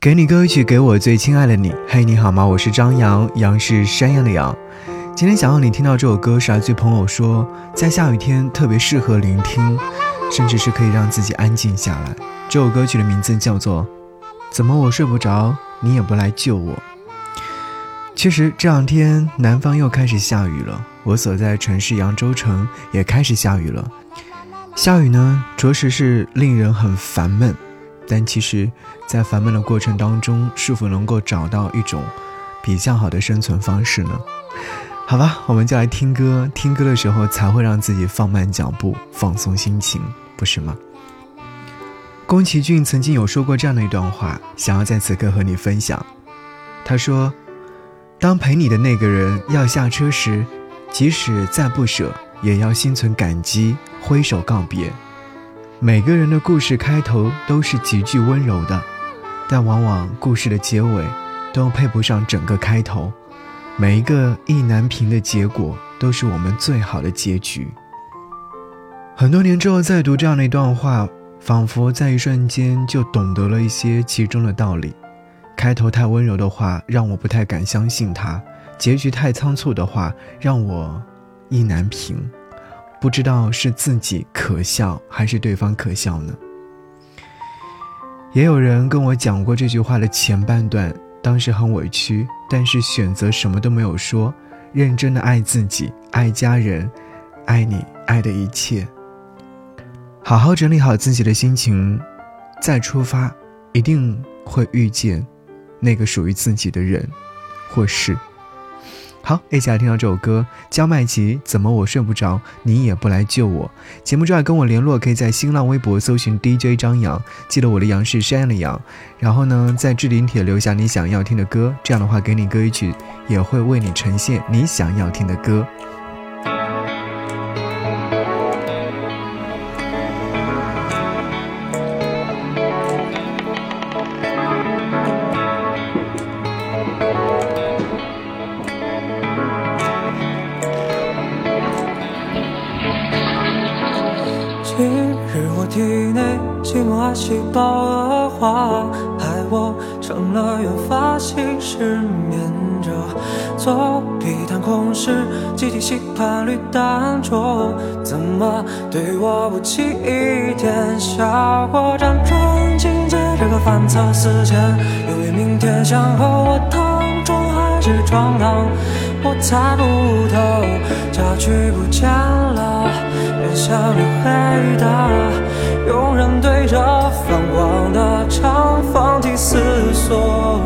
给你歌曲，给我最亲爱的你。嘿，你好吗？我是张扬，杨是山羊的羊。今天想要你听到这首歌，是来自朋友说，在下雨天特别适合聆听，甚至是可以让自己安静下来。这首歌曲的名字叫做《怎么我睡不着，你也不来救我》。其实这两天南方又开始下雨了，我所在城市扬州城也开始下雨了。下雨呢，着实是令人很烦闷。但其实，在烦闷的过程当中，是否能够找到一种比较好的生存方式呢？好吧，我们就来听歌。听歌的时候，才会让自己放慢脚步，放松心情，不是吗？宫崎骏曾经有说过这样的一段话，想要在此刻和你分享。他说：“当陪你的那个人要下车时，即使再不舍，也要心存感激，挥手告别。”每个人的故事开头都是极具温柔的，但往往故事的结尾都配不上整个开头。每一个意难平的结果都是我们最好的结局。很多年之后再读这样的一段话，仿佛在一瞬间就懂得了一些其中的道理。开头太温柔的话让我不太敢相信它，结局太仓促的话让我意难平。不知道是自己可笑还是对方可笑呢？也有人跟我讲过这句话的前半段，当时很委屈，但是选择什么都没有说，认真的爱自己，爱家人，爱你爱的一切。好好整理好自己的心情，再出发，一定会遇见那个属于自己的人或事。好，一起来听到这首歌，焦麦琪。怎么我睡不着，你也不来救我？节目之外跟我联络，可以在新浪微博搜寻 DJ 张扬，记得我的杨是山羊的羊。然后呢，在置顶帖留下你想要听的歌，这样的话给你歌一曲，也会为你呈现你想要听的歌。细胞恶化，害我成了原发性失眠者。左臂弹空时，集体吸盘率淡浊，怎么对我不起一点效果？辗转情节这个反侧思前，由于明天想和我躺床还是床躺，我猜不透，家具不见了，越想越黑的。庸人对着泛黄的长方体思索。